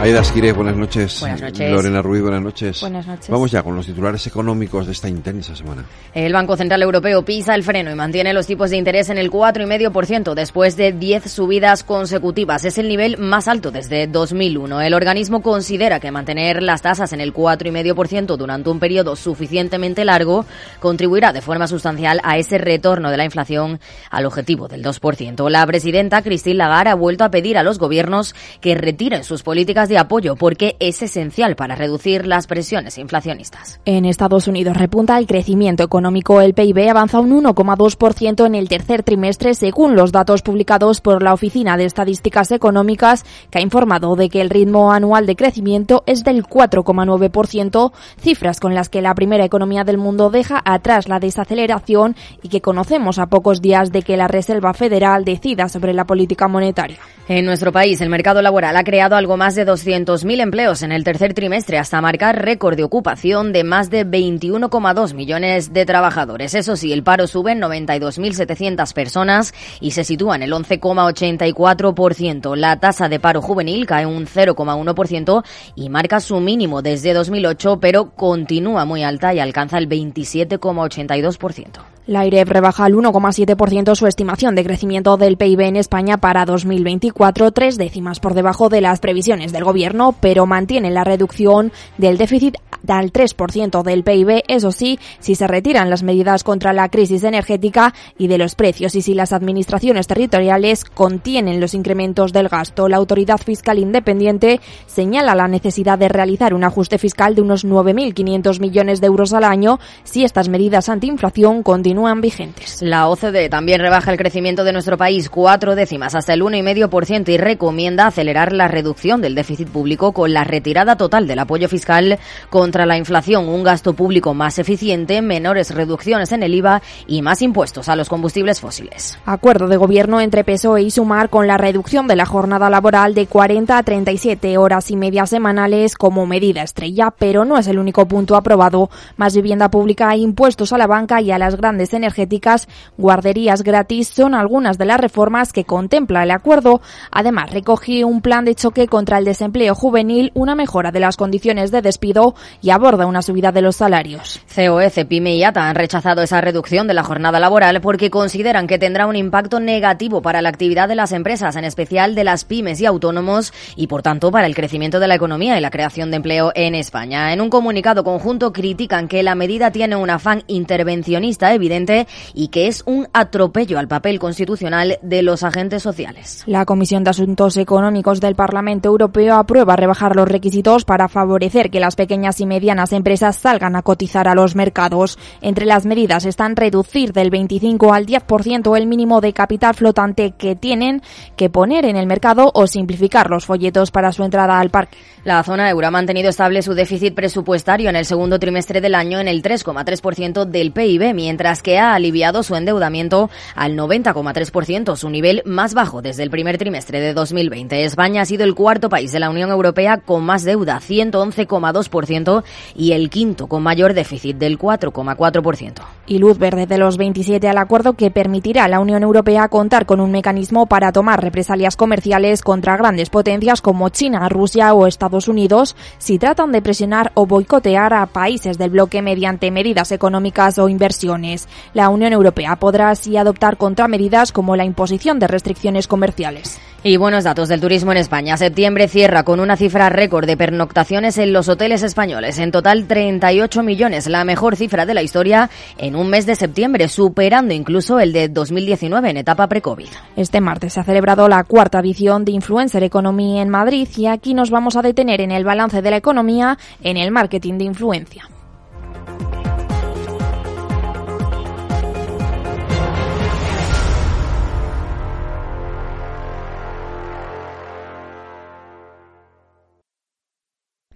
Aida Esquire, buenas noches. Buenas noches. Lorena Ruiz, buenas noches. Buenas noches. Vamos ya con los titulares económicos de esta intensa semana. El Banco Central Europeo pisa el freno y mantiene los tipos de interés en el 4,5% después de 10 subidas consecutivas. Es el nivel más alto desde 2001. El organismo considera que mantener las tasas en el 4,5% durante un periodo suficientemente largo contribuirá de forma sustancial a ese retorno de la inflación al objetivo del 2%. La presidenta Christine Lagarde ha vuelto a pedir a los gobiernos que retiren sus políticas de apoyo porque es esencial para reducir las presiones inflacionistas. En Estados Unidos repunta el crecimiento económico. El PIB avanza un 1,2% en el tercer trimestre según los datos publicados por la Oficina de Estadísticas Económicas que ha informado de que el ritmo anual de crecimiento es del 4,9%, cifras con las que la primera economía del mundo deja atrás la desaceleración y que conocemos a pocos días de que la Reserva Federal decida sobre la política monetaria. En nuestro país, el mercado laboral ha creado algo más de 200.000 empleos en el tercer trimestre hasta marcar récord de ocupación de más de 21,2 millones de trabajadores. Eso sí, el paro sube en 92.700 personas y se sitúa en el 11,84%. La tasa de paro juvenil cae un 0,1% y marca su mínimo desde 2008, pero continúa muy alta y alcanza el 27,82%. La IREF rebaja al 1,7% su estimación de crecimiento del PIB en España para 2024, tres décimas por debajo de las previsiones del Gobierno, pero mantiene la reducción del déficit al 3% del PIB, eso sí, si se retiran las medidas contra la crisis energética y de los precios y si las administraciones territoriales contienen los incrementos del gasto. La Autoridad Fiscal Independiente señala la necesidad de realizar un ajuste fiscal de unos 9.500 millones de euros al año si estas medidas antiinflación continúan vigentes. La OCDE también rebaja el crecimiento de nuestro país cuatro décimas hasta el 1,5% y recomienda acelerar la reducción del déficit público con la retirada total del apoyo fiscal contra la inflación, un gasto público más eficiente, menores reducciones en el IVA y más impuestos a los combustibles fósiles. Acuerdo de gobierno entre PSOE y Sumar con la reducción de la jornada laboral de 40 a 37 horas y media semanales como medida estrella, pero no es el único punto aprobado. Más vivienda pública, impuestos a la banca y a las grandes energéticas, guarderías gratis son algunas de las reformas que contempla el acuerdo. Además, recoge un plan de choque contra el desempleo juvenil, una mejora de las condiciones de despido y aborda una subida de los salarios. COE, CEPIME y ATA han rechazado esa reducción de la jornada laboral porque consideran que tendrá un impacto negativo para la actividad de las empresas, en especial de las pymes y autónomos, y por tanto para el crecimiento de la economía y la creación de empleo en España. En un comunicado conjunto critican que la medida tiene un afán intervencionista evidente y que es un atropello al papel constitucional de los agentes sociales. La Comisión de Asuntos Económicos del Parlamento Europeo aprueba rebajar los requisitos para favorecer que las pequeñas y medianas empresas salgan a cotizar a los mercados. Entre las medidas están reducir del 25 al 10% el mínimo de capital flotante que tienen que poner en el mercado o simplificar los folletos para su entrada al parque. La zona euro ha mantenido estable su déficit presupuestario en el segundo trimestre del año en el 3,3% del PIB, mientras que ha aliviado su endeudamiento al 90,3%, su nivel más bajo desde el primer trimestre de 2020. España ha sido el cuarto país de la Unión Europea con más deuda, 111,2%, y el quinto con mayor déficit del 4,4%. Y luz verde de los 27 al acuerdo que permitirá a la Unión Europea contar con un mecanismo para tomar represalias comerciales contra grandes potencias como China, Rusia o Estados Unidos si tratan de presionar o boicotear a países del bloque mediante medidas económicas o inversiones. La Unión Europea podrá así adoptar contramedidas como la imposición de restricciones comerciales. Y buenos datos del turismo en España. Septiembre cierra con una cifra récord de pernoctaciones en los hoteles españoles. En total 38 millones, la mejor cifra de la historia en un mes de septiembre, superando incluso el de 2019 en etapa pre-COVID. Este martes se ha celebrado la cuarta edición de Influencer Economy en Madrid y aquí nos vamos a detener en el balance de la economía en el marketing de influencia.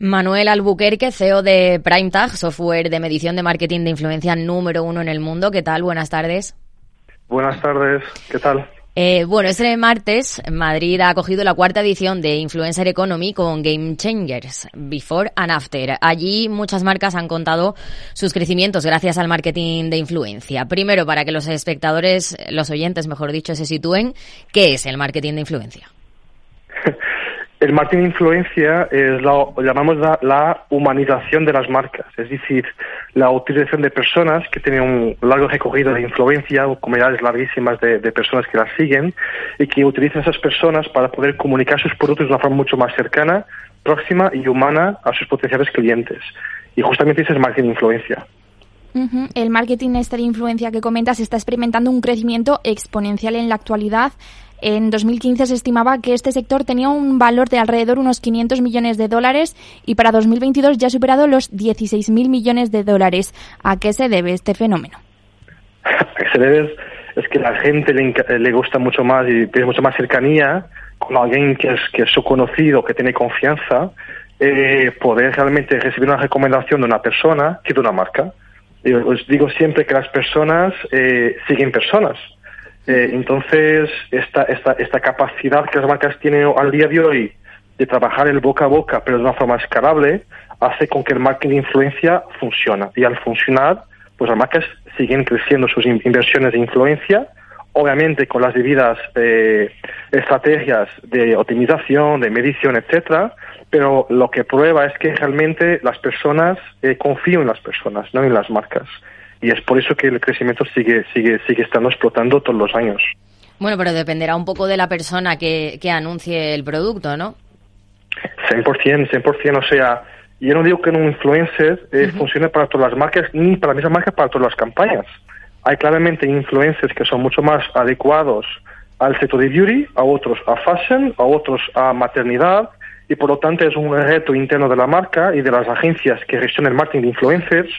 Manuel Albuquerque, CEO de PrimeTag, software de medición de marketing de influencia número uno en el mundo. ¿Qué tal? Buenas tardes. Buenas tardes, ¿qué tal? Eh, bueno, este martes Madrid ha acogido la cuarta edición de Influencer Economy con Game Changers, Before and After. Allí muchas marcas han contado sus crecimientos gracias al marketing de influencia. Primero, para que los espectadores, los oyentes, mejor dicho, se sitúen, ¿qué es el marketing de influencia? El marketing influencia es lo llamamos la, humanización de las marcas, es decir, la utilización de personas que tienen un largo recorrido de influencia o comunidades larguísimas de, personas que las siguen y que utilizan esas personas para poder comunicar sus productos de una forma mucho más cercana, próxima y humana a sus potenciales clientes. Y justamente ese es marketing influencia. El marketing este de influencia que comentas está experimentando un crecimiento exponencial en la actualidad. En 2015 se estimaba que este sector tenía un valor de alrededor unos 500 millones de dólares y para 2022 ya ha superado los 16.000 millones de dólares. ¿A qué se debe este fenómeno? Se debe es que la gente le, gusta mucho más y tiene mucha más cercanía con alguien que es, que es su conocido, que tiene confianza, eh, poder realmente recibir una recomendación de una persona que de una marca. Yo os digo siempre que las personas eh, siguen personas. Eh, entonces, esta, esta, esta capacidad que las marcas tienen al día de hoy de trabajar el boca a boca, pero de una forma escalable, hace con que el marketing de influencia funcione. Y al funcionar, pues las marcas siguen creciendo sus inversiones de influencia, obviamente con las debidas eh, estrategias de optimización, de medición, etcétera, pero lo que prueba es que realmente las personas eh, confían en las personas, no en las marcas y es por eso que el crecimiento sigue, sigue, sigue estando explotando todos los años. Bueno, pero dependerá un poco de la persona que, que anuncie el producto, ¿no? 100%, 100%, o sea, yo no digo que un influencer eh, funcione para todas las marcas, ni para la misma marca para todas las campañas. Hay claramente influencers que son mucho más adecuados al sector de beauty, a otros a fashion, a otros a maternidad, y por lo tanto es un reto interno de la marca y de las agencias que gestionan el marketing de influencers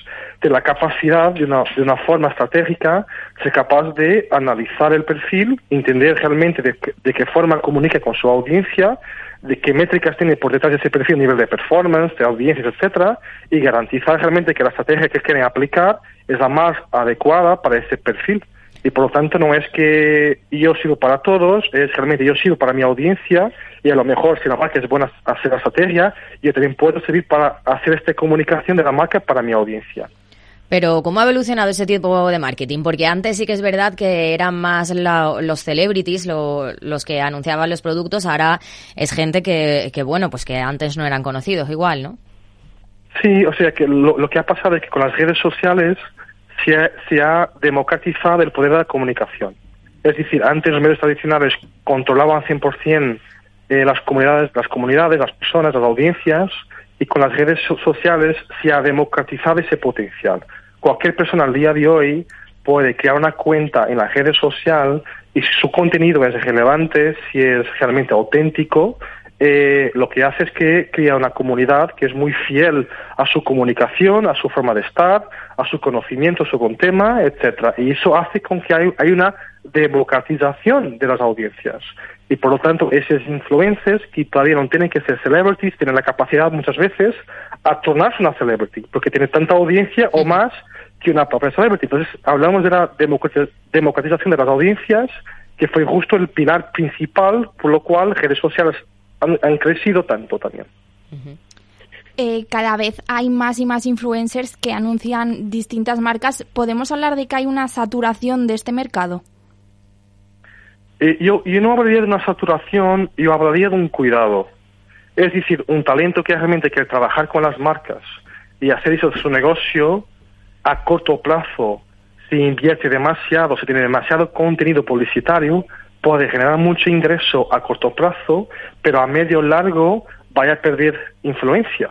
de la capacidad de una, de una forma estratégica ser capaz de analizar el perfil, entender realmente de, de qué forma comunica con su audiencia, de qué métricas tiene por detrás de ese perfil, nivel de performance, de audiencias, etcétera, y garantizar realmente que la estrategia que quieren aplicar es la más adecuada para ese perfil. Y por lo tanto no es que yo sirvo para todos, es realmente yo sirvo para mi audiencia y a lo mejor si la marca es buena hacer la estrategia, yo también puedo servir para hacer esta comunicación de la marca para mi audiencia. Pero ¿cómo ha evolucionado ese tipo de marketing? Porque antes sí que es verdad que eran más los celebrities los que anunciaban los productos, ahora es gente que, que, bueno, pues que antes no eran conocidos igual, ¿no? Sí, o sea que lo, lo que ha pasado es que con las redes sociales se ha, democratizado el poder de la comunicación. Es decir, antes los medios tradicionales controlaban 100% eh, las comunidades, las comunidades, las personas, las audiencias, y con las redes sociales se ha democratizado ese potencial. Cualquier persona al día de hoy puede crear una cuenta en la red social y si su contenido es relevante, si es realmente auténtico, eh, lo que hace es que crea una comunidad que es muy fiel a su comunicación, a su forma de estar, a su conocimiento sobre un tema, etcétera. Y eso hace con que hay, una democratización de las audiencias. Y por lo tanto, esos influencers que todavía no tienen que ser celebrities, tienen la capacidad muchas veces a tornarse una celebrity, porque tiene tanta audiencia o más que una propia celebrity. Entonces, hablamos de la democratización de las audiencias, que fue justo el pilar principal por lo cual redes sociales han, crecido tanto también. Eh, cada vez hay más y más influencers que anuncian distintas marcas. ¿Podemos hablar de que hay una saturación de este mercado? Eh, yo, yo no hablaría de una saturación, yo hablaría de un cuidado. Es decir, un talento que realmente quiere trabajar con las marcas y hacer eso de su negocio a corto plazo, si invierte demasiado, si tiene demasiado contenido publicitario, puede generar mucho ingreso a corto plazo, pero a medio largo vaya a perder influencia.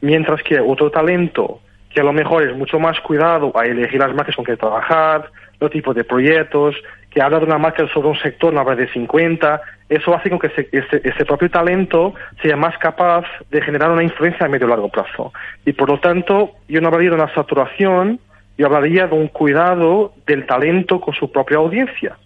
Mientras que otro talento, que a lo mejor es mucho más cuidado a elegir las marcas con que trabajar, los tipos de proyectos, que habla de una marca sobre un sector, no habla de 50, eso hace con que ese, propio talento sea más capaz de generar una influencia a medio largo plazo. Y por lo tanto, yo no hablaría de una saturación, yo hablaría de un cuidado del talento con su propia audiencia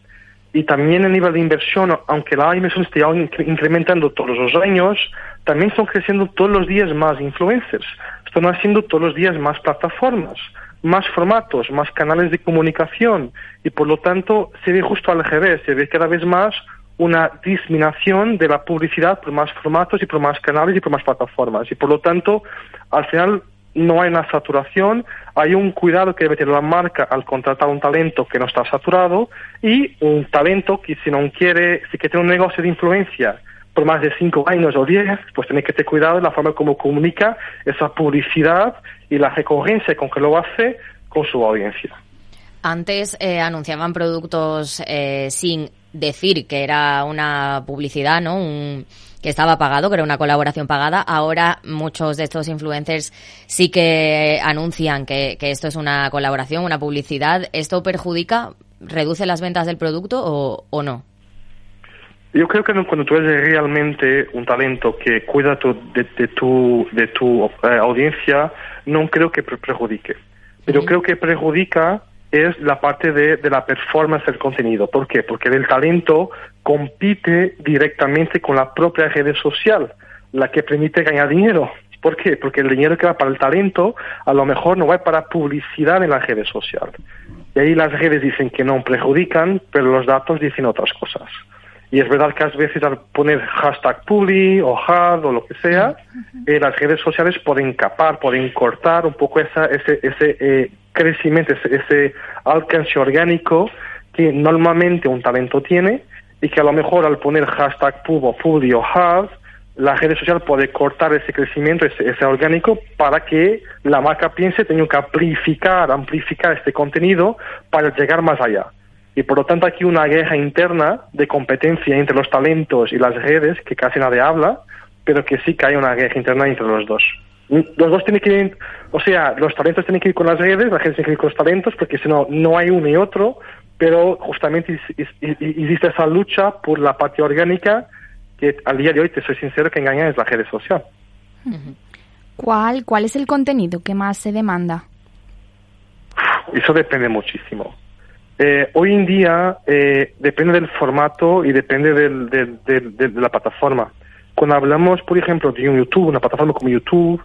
y también el nivel de inversión, aunque la inversión esté incrementando todos los años, también están creciendo todos los días más influencers, están haciendo todos los días más plataformas, más formatos, más canales de comunicación y por lo tanto se ve justo al revés, se ve cada vez más una disminución de la publicidad por más formatos y por más canales y por más plataformas. Y por lo tanto al final no hay una saturación, hay un cuidado que debe tener la marca al contratar un talento que no está saturado y un talento que si no quiere, si quiere tener un negocio de influencia por más de cinco años o diez, pues tiene que tener cuidado en la forma como comunica esa publicidad y la recurrencia con que lo hace con su audiencia. Antes eh, anunciaban productos eh, sin decir que era una publicidad, ¿no? Un, que estaba pagado, que era una colaboración pagada. Ahora muchos de estos influencers sí que anuncian que, que esto es una colaboración, una publicidad. ¿Esto perjudica, reduce las ventas del producto o, o no? Yo creo que cuando tú eres realmente un talento que cuida de, tu, de tu eh, audiencia, no creo que perjudique. Pero creo que perjudica es la parte de, de, la performance del contenido. ¿Por qué? Porque el talento compite directamente con la propia red social, la que permite ganar dinero. ¿Por qué? Porque el dinero que va para el talento a lo mejor no va para publicidad en la red social. Y ahí las redes dicen que no perjudican, pero los datos dicen otras cosas. Y es verdad que a veces al poner hashtag publi o hard o lo que sea, eh, las redes sociales pueden capar, pueden cortar un poco esa, ese, ese eh, crecimiento, ese, ese, alcance orgánico que normalmente un talento tiene y que a lo mejor al poner hashtag pub o publi o hard, la red social puede cortar ese crecimiento, ese, ese orgánico, para que la marca piense, tengo que amplificar, amplificar este contenido para llegar más allá. Y por lo tanto aquí una guerra interna de competencia entre los talentos y las redes que casi nadie habla, pero que sí que hay una guerra interna entre los dos. Los dos tienen que ir, o sea, los talentos tienen que ir con las redes, las redes tienen que ir con los talentos, porque si no, no hay uno y otro, pero justamente existe esa lucha por la parte orgánica que al día de hoy, te soy sincero, que engaña es la redes social. ¿Cuál, ¿Cuál es el contenido que más se demanda? Eso depende muchísimo. Eh, hoy en día eh, depende del formato y depende del, de la plataforma. Cuando hablamos, por ejemplo, de un YouTube, una plataforma como YouTube,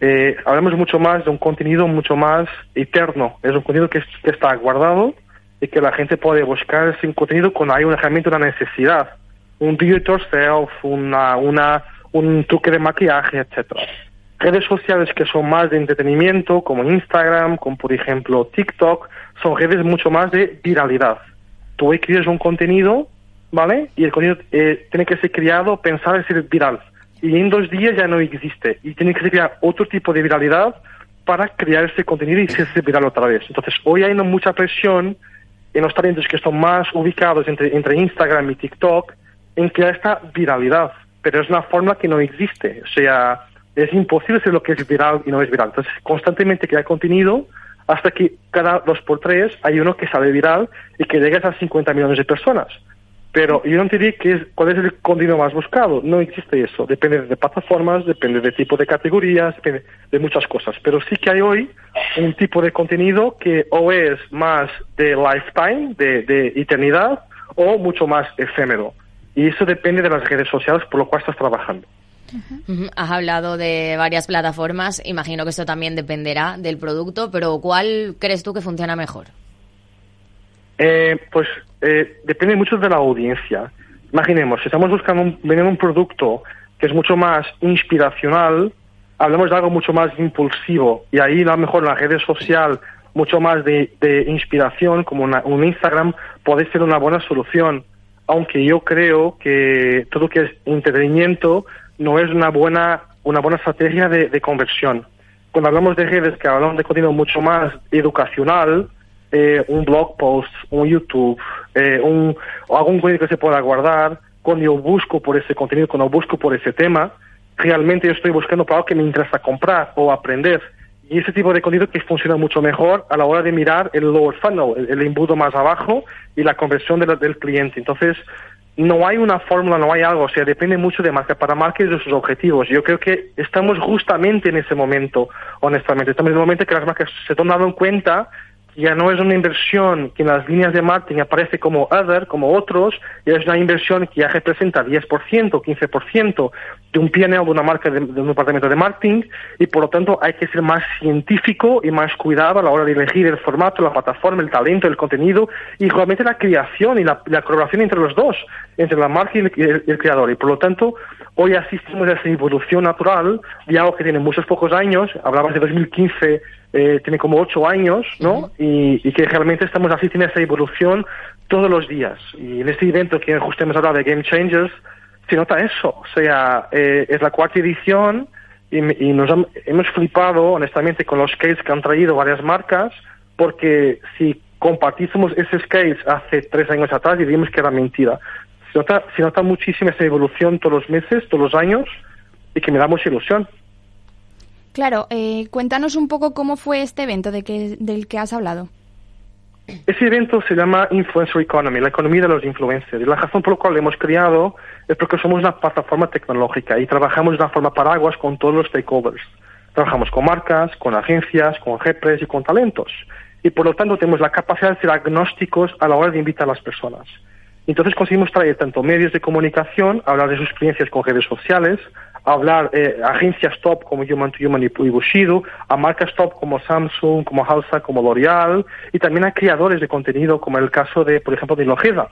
eh, hablamos mucho más de un contenido mucho más eterno. Es un contenido que, está guardado y que la gente puede buscar ese contenido cuando hay una, realmente una necesidad. Un do it yourself, una, una, un truque de maquillaje, etcétera redes sociales que son más de entretenimiento, como Instagram, como por ejemplo TikTok, son redes mucho más de viralidad. Tú escribes un contenido, ¿vale? Y el contenido eh, tiene que ser creado, pensar en ser viral. Y en dos días ya no existe. Y tiene que ser otro tipo de viralidad para crear ese contenido y ser viral otra vez. Entonces, hoy hay mucha presión en los talentos que están más ubicados entre, entre Instagram y TikTok en crear esta viralidad. Pero es una forma que no existe. O sea, es imposible ser lo que es viral y no es viral. Entonces, constantemente crea contenido hasta que cada dos por tres hay uno que sale viral y que llega a 50 millones de personas. Pero yo no te diría que es, cuál es el contenido más buscado. No existe eso. Depende de plataformas, depende de tipo de categorías, depende de muchas cosas. Pero sí que hay hoy un tipo de contenido que o es más de lifetime, de, de eternidad, o mucho más efímero. Y eso depende de las redes sociales por lo cual estás trabajando. Has hablado de varias plataformas, imagino que esto también dependerá del producto, pero ¿cuál crees tú que funciona mejor? Eh, pues eh, depende mucho de la audiencia. Imaginemos, si estamos buscando un, un producto que es mucho más inspiracional, hablemos de algo mucho más impulsivo y ahí a lo mejor la red social mucho más de, inspiración como un Instagram puede ser una buena solución aunque yo creo que todo lo que es entretenimiento no es una buena, una buena estrategia de, conversión. Cuando hablamos de redes que hablamos de contenido mucho más educacional, eh, un blog post, un YouTube, eh, un, algún contenido que se pueda guardar, cuando yo busco por ese contenido, cuando busco por ese tema, realmente yo estoy buscando para algo que me interesa comprar o aprender. Y ese tipo de contenido que funciona mucho mejor a la hora de mirar el lower funnel, el, embudo más abajo y la conversión del cliente. Entonces, no hay una fórmula, no hay algo, o sea, depende mucho de marca para marca y de sus objetivos. Yo creo que estamos justamente en ese momento, honestamente. Estamos en el momento que las marcas se están dando cuenta ya no es una inversión que en las líneas de marketing aparece como other, como otros, ya es una inversión que ya representa 10%, 15% de un PNL de una marca de, un departamento de marketing y por lo tanto hay que ser más científico y más cuidado a la hora de elegir el formato, la plataforma, el talento, el contenido y realmente la creación y la, colaboración entre los dos, entre la marca y el, creador. Y por lo tanto, hoy asistimos a esa evolución natural de algo que tiene muchos pocos años, hablabas de 2015 eh, tiene como ocho años, ¿no? y, que realmente estamos asistiendo a esa evolución todos los días. Y en este evento que justo hemos hablado de Game Changers, se nota eso. O sea, eh, es la cuarta edición y, nos hemos flipado, honestamente, con los skates que han traído varias marcas, porque si compartísemos esos skates hace tres años atrás, diríamos que era mentira. Se nota, se nota muchísimo esa evolución todos los meses, todos los años, y que me da mucha ilusión. Claro, eh, cuéntanos un poco cómo fue este evento de que, del que has hablado. Ese evento se llama Influencer Economy, la economía de los influencers. Y la razón por la cual lo hemos creado es porque somos una plataforma tecnológica y trabajamos de una forma paraguas con todos los stakeholders. Trabajamos con marcas, con agencias, con GEPRES y con talentos. Y por lo tanto tenemos la capacidad de ser agnósticos a la hora de invitar a las personas. Entonces conseguimos traer tanto medios de comunicación, hablar de sus experiencias con redes sociales, hablar eh, agencias top como Human to Human y Bushido, a marcas top como Samsung, como Halsa, como L'Oreal, y también a creadores de contenido como el caso de, por ejemplo, de Logeda.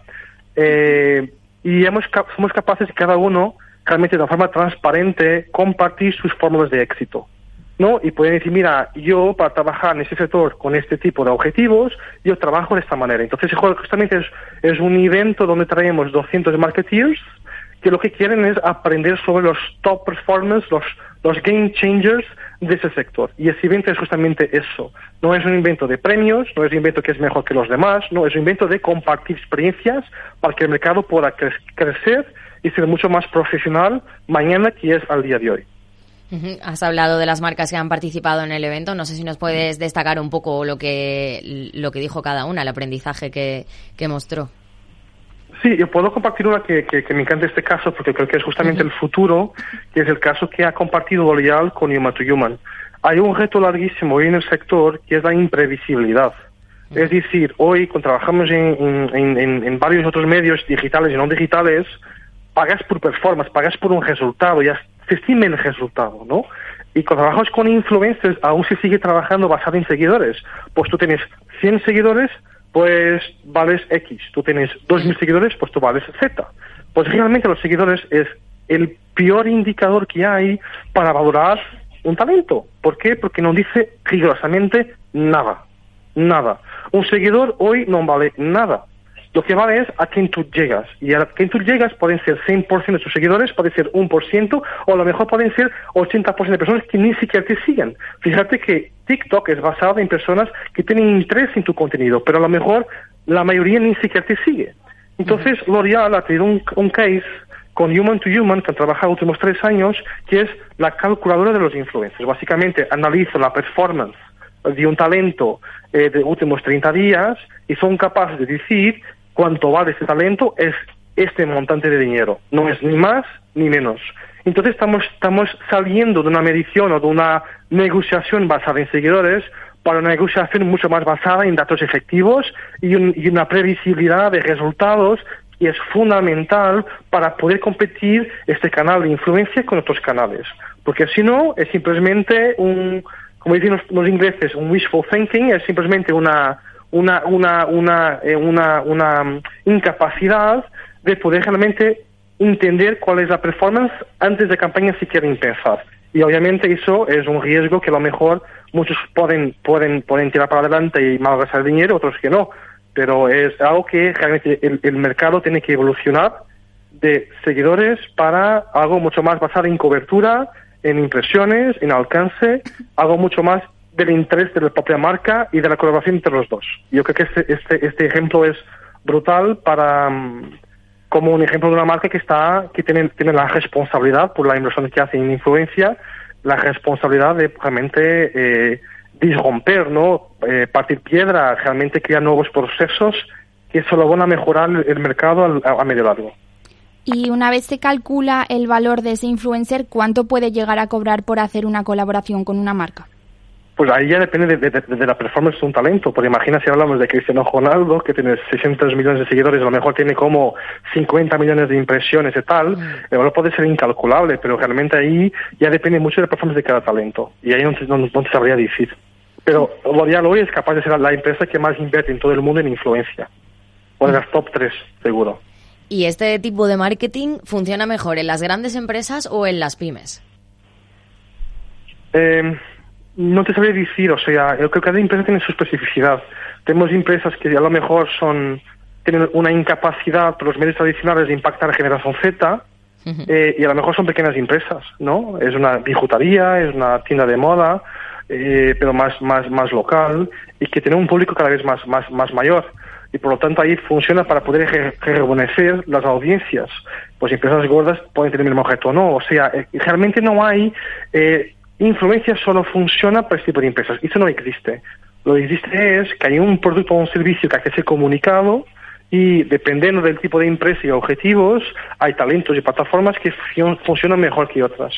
Eh, y hemos, somos capaces de cada uno realmente de una forma transparente compartir sus fórmulas de éxito. ¿no? Y pueden decir, mira, yo para trabajar en este sector con este tipo de objetivos, yo trabajo de esta manera. Entonces, justamente es, es un evento donde traemos 200 marketeers que lo que quieren es aprender sobre los top performers, los, los game changers de ese sector. Y ese evento es justamente eso. No es un invento de premios, no es un invento que es mejor que los demás, no, es un invento de compartir experiencias para que el mercado pueda crecer y ser mucho más profesional mañana que es al día de hoy. Has hablado de las marcas que han participado en el evento. No sé si nos puedes destacar un poco lo que, lo que dijo cada una, el aprendizaje que, que mostró. Sí, yo puedo compartir una que, me encanta este caso porque creo que es justamente el futuro, que es el caso que ha compartido L'Oreal con Human to Human. Hay un reto larguísimo hoy en el sector que es la imprevisibilidad. Es decir, hoy cuando trabajamos en, varios otros medios digitales y no digitales, pagas por performance, pagas por un resultado, ya se estima el resultado, ¿no? Y cuando trabajas con influencers, aún se sigue trabajando basado en seguidores. Pues tú tienes 100 seguidores, pues vales X. Tú tienes 2.000 seguidores, pues tú vales Z. Pues realmente los seguidores es el peor indicador que hay para valorar un talento. ¿Por qué? Porque no dice rigurosamente nada. Nada. Un seguidor hoy no vale nada. Lo que vale es a quien tú llegas. Y a quien tú llegas pueden ser 100% de tus seguidores, puede ser 1%, o a lo mejor pueden ser 80% de personas que ni siquiera te siguen. Fíjate que TikTok es basado en personas que tienen interés en tu contenido, pero a lo mejor la mayoría ni siquiera te sigue. Entonces, L'Oreal ha tenido un, case con Human to Human, que han trabajado los últimos tres años, que es la calculadora de los influencers. Básicamente analiza la performance de un talento eh, de últimos 30 días y son capaces de decir cuánto vale ese talento es este montante de dinero, no es ni más ni menos. Entonces estamos, estamos saliendo de una medición o de una negociación basada en seguidores para una negociación mucho más basada en datos efectivos y, y una previsibilidad de resultados que es fundamental para poder competir este canal de influencia con otros canales. Porque si no, es simplemente un, como dicen los ingleses, un wishful thinking, es simplemente una, una, una, una, eh, una mm, incapacidad de poder realmente entender cuál es la performance antes de campaña si quieren empezar. Y obviamente eso es un riesgo que a lo mejor muchos pueden, pueden, pueden tirar para adelante y malgastar dinero, otros que no. Pero es algo que realmente el, el mercado tiene que evolucionar de seguidores para algo mucho más basado en cobertura, en impresiones, en alcance, algo mucho más del interés de la propia marca y de la colaboración entre los dos. Yo creo que este, este, este ejemplo es brutal para mm, como un ejemplo de una marca que está que tiene, tiene la responsabilidad por la inversión que hace en influencia, la responsabilidad de realmente eh, disromper, ¿no? Eh, partir piedra, realmente crear nuevos procesos que solo van a mejorar el mercado a, a medio largo. Y una vez se calcula el valor de ese influencer, ¿cuánto puede llegar a cobrar por hacer una colaboración con una marca? Pues ahí ya depende de, la performance de un talento. Porque imagina si hablamos de Cristiano Ronaldo, que tiene 600 millones de seguidores, a lo mejor tiene como 50 millones de impresiones y tal, mm. el valor puede ser incalculable, pero realmente ahí ya depende mucho de la performance de cada talento. Y ahí no, no, no sabría decir. Pero L'Oreal hoy es capaz de ser la empresa que más invierte en todo el mundo en influencia. O de las top 3, seguro. ¿Y este tipo de marketing funciona mejor en las grandes empresas o en las pymes? Eh, no te sabría decir, o sea, yo creo que cada empresa tiene su especificidad. Tenemos empresas que a lo mejor son tienen una incapacidad por los medios tradicionales de impactar a la generación Z eh, y a lo mejor son pequeñas empresas, ¿no? Es una bijutaría, es una tienda de moda, eh, pero más, más, más local y que tiene un público cada vez más, más, más mayor. Y por lo tanto ahí funciona para poder rejuvenecer las audiencias. Pues empresas gordas pueden tener el mismo objeto o no. O sea, eh, realmente no hay influencia solo funciona para este tipo de empresas. Eso no existe. Lo que existe es que hay un producto o un servicio que hay que ser comunicado y dependiendo del tipo de empresa y objetivos, hay talentos y plataformas que funcionan mejor que otras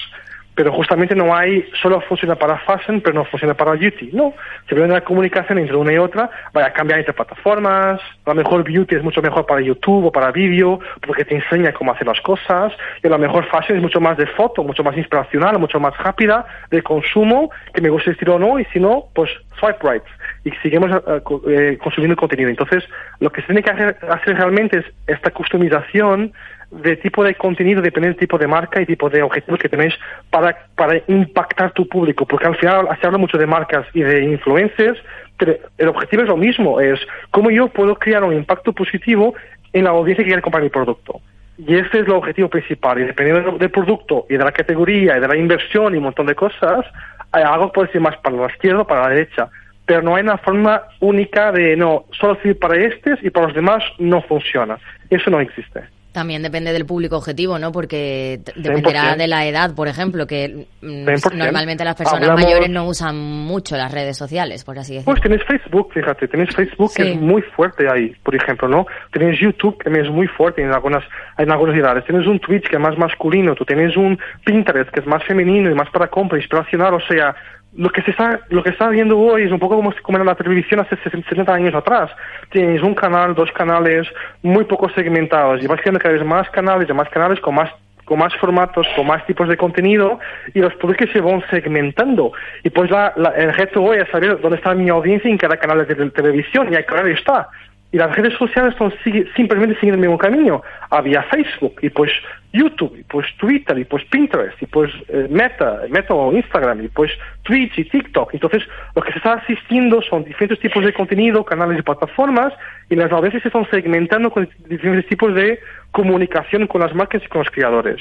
pero justamente no hay, solo funciona para fashion, pero no funciona para beauty. No, se ve la comunicación entre una y otra, vaya a cambiar entre plataformas, a lo mejor beauty es mucho mejor para YouTube o para vídeo, porque te enseña cómo hacer las cosas, y a lo mejor fashion es mucho más de foto, mucho más inspiracional, mucho más rápida, de consumo, que me gusta el estilo o no, y si no, pues swipe right. Y seguimos eh, eh, consumiendo contenido. Entonces, lo que se tiene que hacer, hacer realmente es esta customización de tipo de contenido depende del tipo de marca y tipo de objetivos que tenéis para, para impactar tu público, porque al final se habla mucho de marcas y de influencers, pero el objetivo es lo mismo, es cómo yo puedo crear un impacto positivo en la audiencia que quiere comprar mi producto. Y ese es el objetivo principal. Y dependiendo del producto y de la categoría y de la inversión y un montón de cosas, algo puede ser más para la izquierda o para la derecha. Pero no hay una forma única de, no, solo sirve para estos y para los demás no funciona. Eso no existe. También depende del público objetivo, ¿no? Porque dependerá de la edad, por ejemplo, que mm, normalmente las personas mayores no usan mucho las redes sociales, por así decirlo. Pues tenéis Facebook, fíjate, tenéis Facebook que es muy fuerte ahí, por ejemplo, ¿no? Tenéis YouTube que es muy fuerte en algunas, en algunas edades. Tienes un Twitch que es más masculino, tú tienes un Pinterest que es más femenino y más para compra, inspiracional, o sea, lo que se está lo que está viendo hoy es un poco como, como era la televisión hace 70 años atrás. Tienes un canal, dos canales, muy poco segmentados y vas creando cada vez más canales y más canales con más con más formatos, con más tipos de contenido y los productos se van segmentando. Y pues la, el reto hoy es saber dónde está mi audiencia en cada canal de televisión y ahí claro está. Y las redes sociales son simplemente siguen el mismo camino. Había Facebook y pues YouTube, y pues Twitter, y pues Pinterest, y pues eh, Meta, Meta o Instagram, y pues Twitch y TikTok. Entonces, lo que se está asistiendo son diferentes tipos de contenido, canales y plataformas, y las audiencias se están segmentando con diferentes tipos de comunicación con las marcas y con los creadores.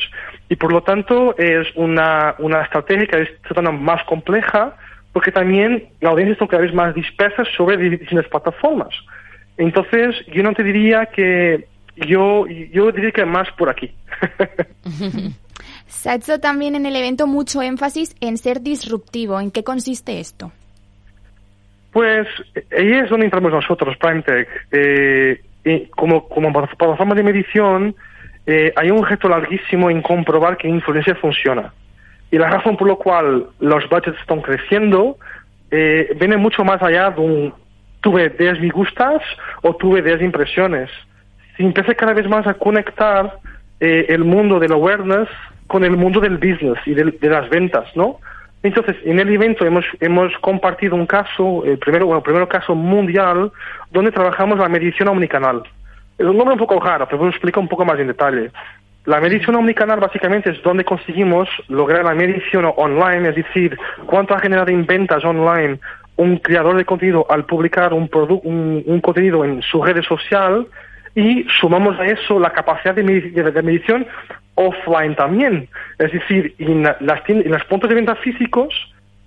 Y por lo tanto, es una, una estrategia que es más compleja, porque también la audiencia está cada vez más dispersa sobre diferentes plataformas. Entonces, yo no te diría que yo, yo diría que más por aquí. Se ha hecho también en el evento mucho énfasis en ser disruptivo. ¿En qué consiste esto? Pues ahí es donde entramos nosotros, PrimeTech. Eh, como, como plataforma de medición, eh, hay un objeto larguísimo en comprobar que influencia funciona. Y la razón por la cual los budgets están creciendo eh, viene mucho más allá de un tuve 10 me gustas o tuve 10 impresiones se empieza cada vez más a conectar eh, el mundo del awareness con el mundo del business y de, las ventas, ¿no? Entonces, en el evento hemos, hemos compartido un caso, el primero, bueno, el primer caso mundial, donde trabajamos la medición omnicanal. Es un nombre un poco raro, pero os explico un poco más en detalle. La medición omnicanal básicamente es donde conseguimos lograr la medición online, es decir, cuánto ha generado en ventas online un creador de contenido al publicar un, un, un contenido en su red social y sumamos a eso la capacidad de, medición offline también. Es decir, en, las, en los puntos de venta físicos,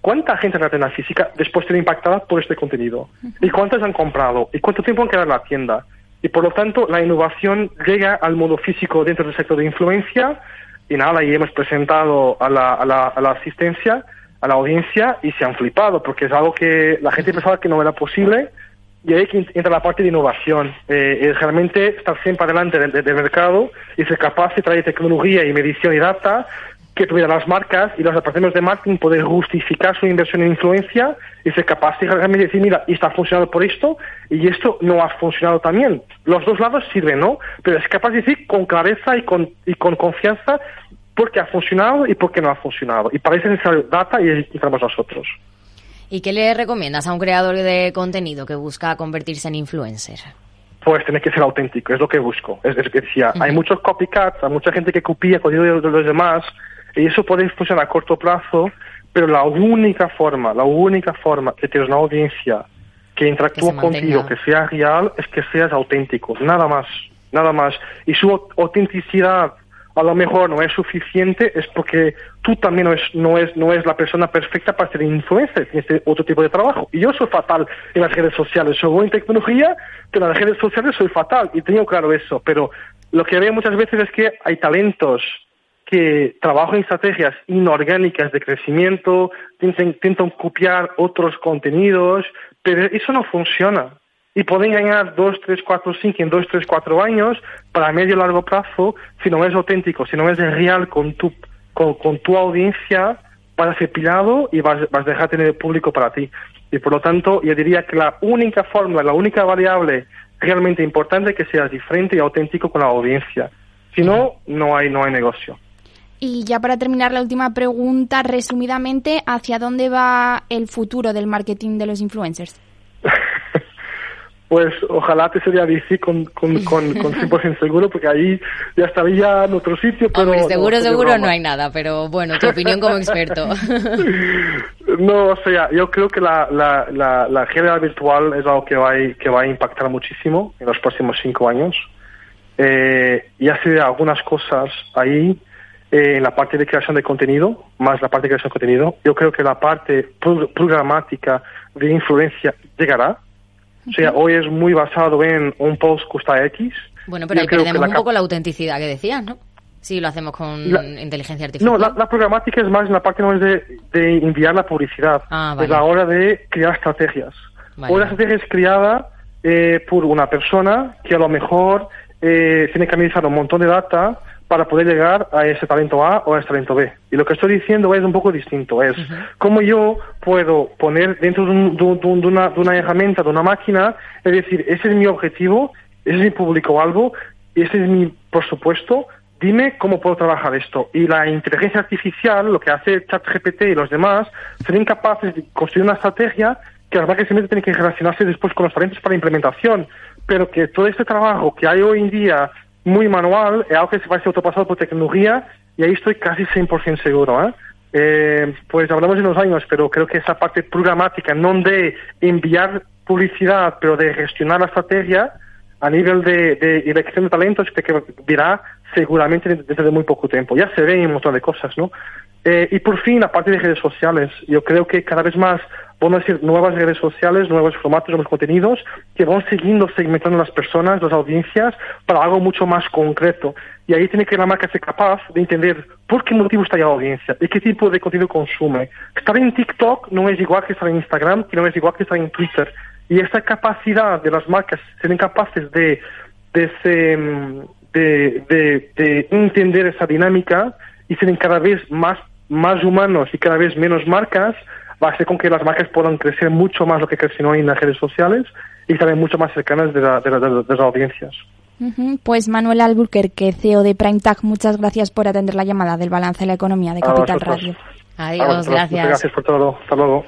¿cuánta gente en la tienda física después de impactada por este contenido? ¿Y cuántas han comprado? ¿Y cuánto tiempo han quedado en la tienda? Y por lo tanto, la innovación llega al modo físico dentro del sector de influencia y nada, y hemos presentado a la, a la, a la asistencia, a la audiencia y se han flipado porque es algo que la gente pensaba que no era posible y ahí entra la parte de innovación. Eh, es realmente estar siempre adelante del, mercado y ser capaz de traer tecnología y medición y data que tuviera las marcas y los departamentos de marketing poder justificar su inversión en influencia y ser capaz de realmente decir, mira, está funcionando por esto y esto no ha funcionado también. Los dos lados sirven, ¿no? Pero es capaz de decir con clareza y con, y con confianza por qué ha funcionado y por qué no ha funcionado. Y para eso es necesario data y estamos nosotros. ¿Y qué le recomiendas a un creador de contenido que busca convertirse en influencer? pues tiene que ser auténtico, es lo que busco. Es, que decía, hay muchos copycats, hay mucha gente que copia contenido de los demás, y eso puede funcionar a corto plazo, pero la única forma, la única forma de tener una audiencia que interactúa contigo, que sea real, es que seas auténtico, nada más, nada más. Y su autenticidad a lo mejor no es suficiente, es porque tú también no es, no es, no es la persona perfecta para ser influencer, tienes otro tipo de trabajo. Y yo soy fatal en las redes sociales, soy bueno en tecnología, pero en las redes sociales soy fatal, y tengo claro eso. Pero lo que veo muchas veces es que hay talentos que trabajan en estrategias inorgánicas de crecimiento, intentan copiar otros contenidos, pero eso no funciona y pueden ganar 2, 3, 4, 5 en 2, 3, 4 años para medio y largo plazo si no es auténtico, si no es real con tu, con, tu audiencia, vas a ser pillado y vas, vas a dejar tener público para ti. Y por lo tanto, yo diría que la única fórmula, la única variable realmente importante es que seas diferente y auténtico con la audiencia. Si no, no hay, no hay negocio. Y ya para terminar la última pregunta, resumidamente, ¿hacia dónde va el futuro del marketing de los influencers? pues ojalá te sería bici con, con, con, con 100% seguro, porque ahí ya estaría en otro sitio, pero... seguro, seguro no hay nada, pero bueno, tu opinión como experto. no, o sea, yo creo que la, la, la, la general virtual es algo que va, a, que va a impactar muchísimo en los próximos cinco años. Eh, y hace algunas cosas ahí eh, en la parte de creación de contenido, más la parte de creación de contenido. Yo creo que la parte programática de influencia llegará, o sea, hoy es muy basado en un post cuesta X. Bueno, pero ahí perdemos un poco la autenticidad que decías, ¿no? Si lo hacemos con inteligencia artificial. No, la, programática es más en la parte no es de, enviar la publicidad. Ah, es la hora de crear estrategias. Hoy la estrategia es creada eh, por una persona que a lo mejor eh, tiene que analizar un montón de data para poder llegar a ese talento A o a ese talento B. Y lo que estoy diciendo es un poco distinto, es cómo yo puedo poner dentro de, una, de, una, herramienta, de una máquina, es decir, ese es mi objetivo, ese es mi público algo, ese es mi por supuesto, dime cómo puedo trabajar esto. Y la inteligencia artificial, lo que hace ChatGPT y los demás, serían capaces de construir una estrategia que las máquinas tienen que relacionarse después con los talentos para la implementación, pero que todo este trabajo que hay hoy en día muy manual, es algo que se va a ser pasado por tecnología y ahí estoy casi 100% seguro. ¿eh? ¿eh? pues hablamos de unos años, pero creo que esa parte programática, no de enviar publicidad, pero de gestionar la estrategia a nivel de, de elección de talentos, que dirá seguramente dentro de muy poco tiempo. Ya se ven un montón de cosas, ¿no? Eh, y por fin, la parte de redes sociales, yo creo que cada vez más van a ser nuevas redes sociales, nuevos formatos, nuevos contenidos que van siguiendo segmentando las personas, las audiencias, para algo mucho más concreto. Y ahí tiene que la marca ser capaz de entender por qué motivo está la audiencia y qué tipo de contenido consume. Estar en TikTok no es igual que estar en Instagram, que no es igual que estar en Twitter. Y esta capacidad de las marcas, ser capaces de, de, de, de entender esa dinámica y ser cada vez más, más humanos y cada vez menos marcas, va a hacer con que las marcas puedan crecer mucho más lo que crecen hoy en las redes sociales y también mucho más cercanas de, de, las audiencias. Pues Manuel Alburquerque, CEO de PrimeTag, muchas gracias por atender la llamada del balance de la economía de Capital Radio. Adiós, gracias. Gracias por todo. Hasta luego.